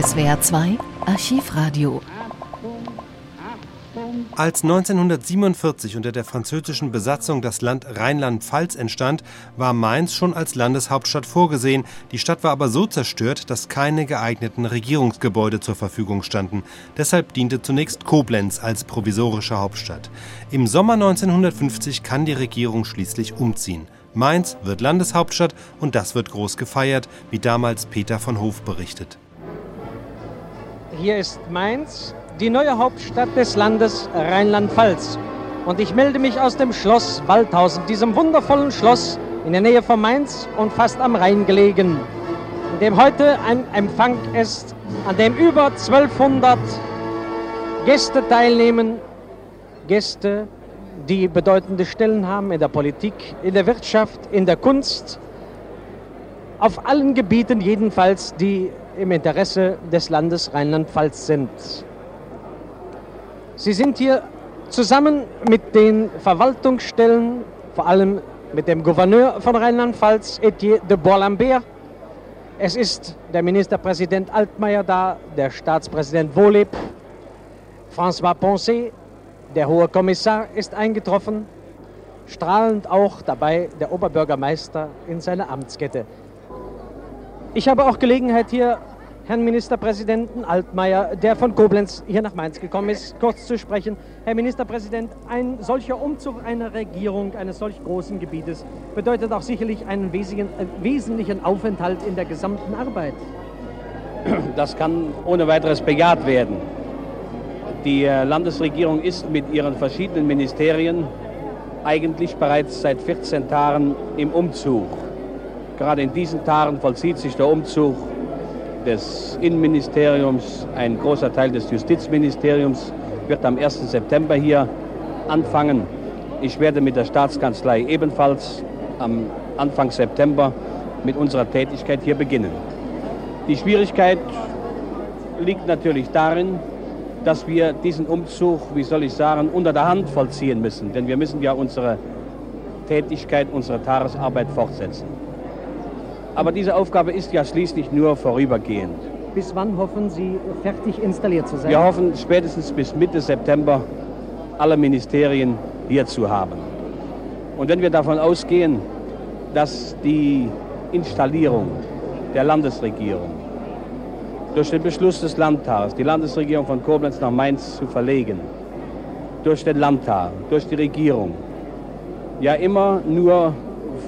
SWR 2 Archivradio als 1947 unter der französischen Besatzung das Land Rheinland-Pfalz entstand, war Mainz schon als Landeshauptstadt vorgesehen. Die Stadt war aber so zerstört, dass keine geeigneten Regierungsgebäude zur Verfügung standen. Deshalb diente zunächst Koblenz als provisorische Hauptstadt. Im Sommer 1950 kann die Regierung schließlich umziehen. Mainz wird Landeshauptstadt und das wird groß gefeiert, wie damals Peter von Hof berichtet. Hier ist Mainz, die neue Hauptstadt des Landes Rheinland-Pfalz. Und ich melde mich aus dem Schloss Waldhausen, diesem wundervollen Schloss in der Nähe von Mainz und fast am Rhein gelegen, in dem heute ein Empfang ist, an dem über 1200 Gäste teilnehmen. Gäste, die bedeutende Stellen haben in der Politik, in der Wirtschaft, in der Kunst, auf allen Gebieten jedenfalls, die im Interesse des Landes Rheinland-Pfalz sind. Sie sind hier zusammen mit den Verwaltungsstellen, vor allem mit dem Gouverneur von Rheinland-Pfalz, Etienne de Bois-Lambert. Es ist der Ministerpräsident Altmaier da, der Staatspräsident Wohleb, François Poncet, der hohe Kommissar ist eingetroffen, strahlend auch dabei der Oberbürgermeister in seiner Amtskette. Ich habe auch Gelegenheit hier Herrn Ministerpräsidenten Altmaier, der von Koblenz hier nach Mainz gekommen ist, kurz zu sprechen. Herr Ministerpräsident, ein solcher Umzug einer Regierung eines solch großen Gebietes bedeutet auch sicherlich einen wesentlichen Aufenthalt in der gesamten Arbeit. Das kann ohne weiteres bejaht werden. Die äh, Landesregierung ist mit ihren verschiedenen Ministerien eigentlich bereits seit 14 Tagen im Umzug. Gerade in diesen Tagen vollzieht sich der Umzug des Innenministeriums, ein großer Teil des Justizministeriums wird am 1. September hier anfangen. Ich werde mit der Staatskanzlei ebenfalls am Anfang September mit unserer Tätigkeit hier beginnen. Die Schwierigkeit liegt natürlich darin, dass wir diesen Umzug, wie soll ich sagen, unter der Hand vollziehen müssen. Denn wir müssen ja unsere Tätigkeit, unsere Tagesarbeit fortsetzen. Aber diese Aufgabe ist ja schließlich nur vorübergehend. Bis wann hoffen Sie, fertig installiert zu sein? Wir hoffen spätestens bis Mitte September alle Ministerien hier zu haben. Und wenn wir davon ausgehen, dass die Installierung der Landesregierung durch den Beschluss des Landtags, die Landesregierung von Koblenz nach Mainz zu verlegen, durch den Landtag, durch die Regierung, ja immer nur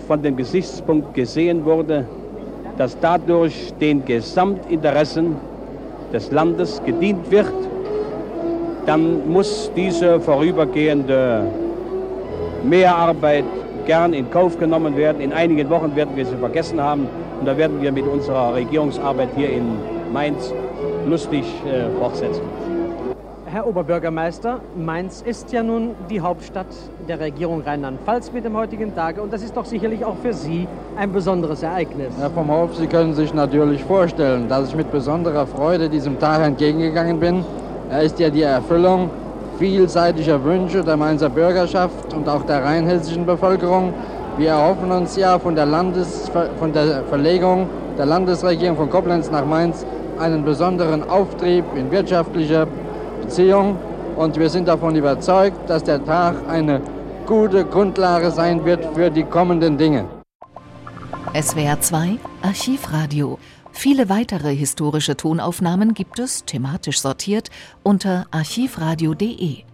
von dem Gesichtspunkt gesehen wurde, dass dadurch den Gesamtinteressen des Landes gedient wird, dann muss diese vorübergehende Mehrarbeit gern in Kauf genommen werden. In einigen Wochen werden wir sie vergessen haben und da werden wir mit unserer Regierungsarbeit hier in Mainz lustig äh, fortsetzen. Herr Oberbürgermeister, Mainz ist ja nun die Hauptstadt der Regierung Rheinland-Pfalz mit dem heutigen Tage und das ist doch sicherlich auch für Sie ein besonderes Ereignis. Herr vom Hof, Sie können sich natürlich vorstellen, dass ich mit besonderer Freude diesem Tag entgegengegangen bin. Er ist ja die Erfüllung vielseitiger Wünsche der Mainzer Bürgerschaft und auch der rheinhessischen Bevölkerung. Wir erhoffen uns ja von der, Landes von der Verlegung der Landesregierung von Koblenz nach Mainz einen besonderen Auftrieb in wirtschaftlicher, Beziehung und wir sind davon überzeugt, dass der Tag eine gute Grundlage sein wird für die kommenden Dinge. SWR 2 Archivradio. Viele weitere historische Tonaufnahmen gibt es, thematisch sortiert, unter archivradio.de.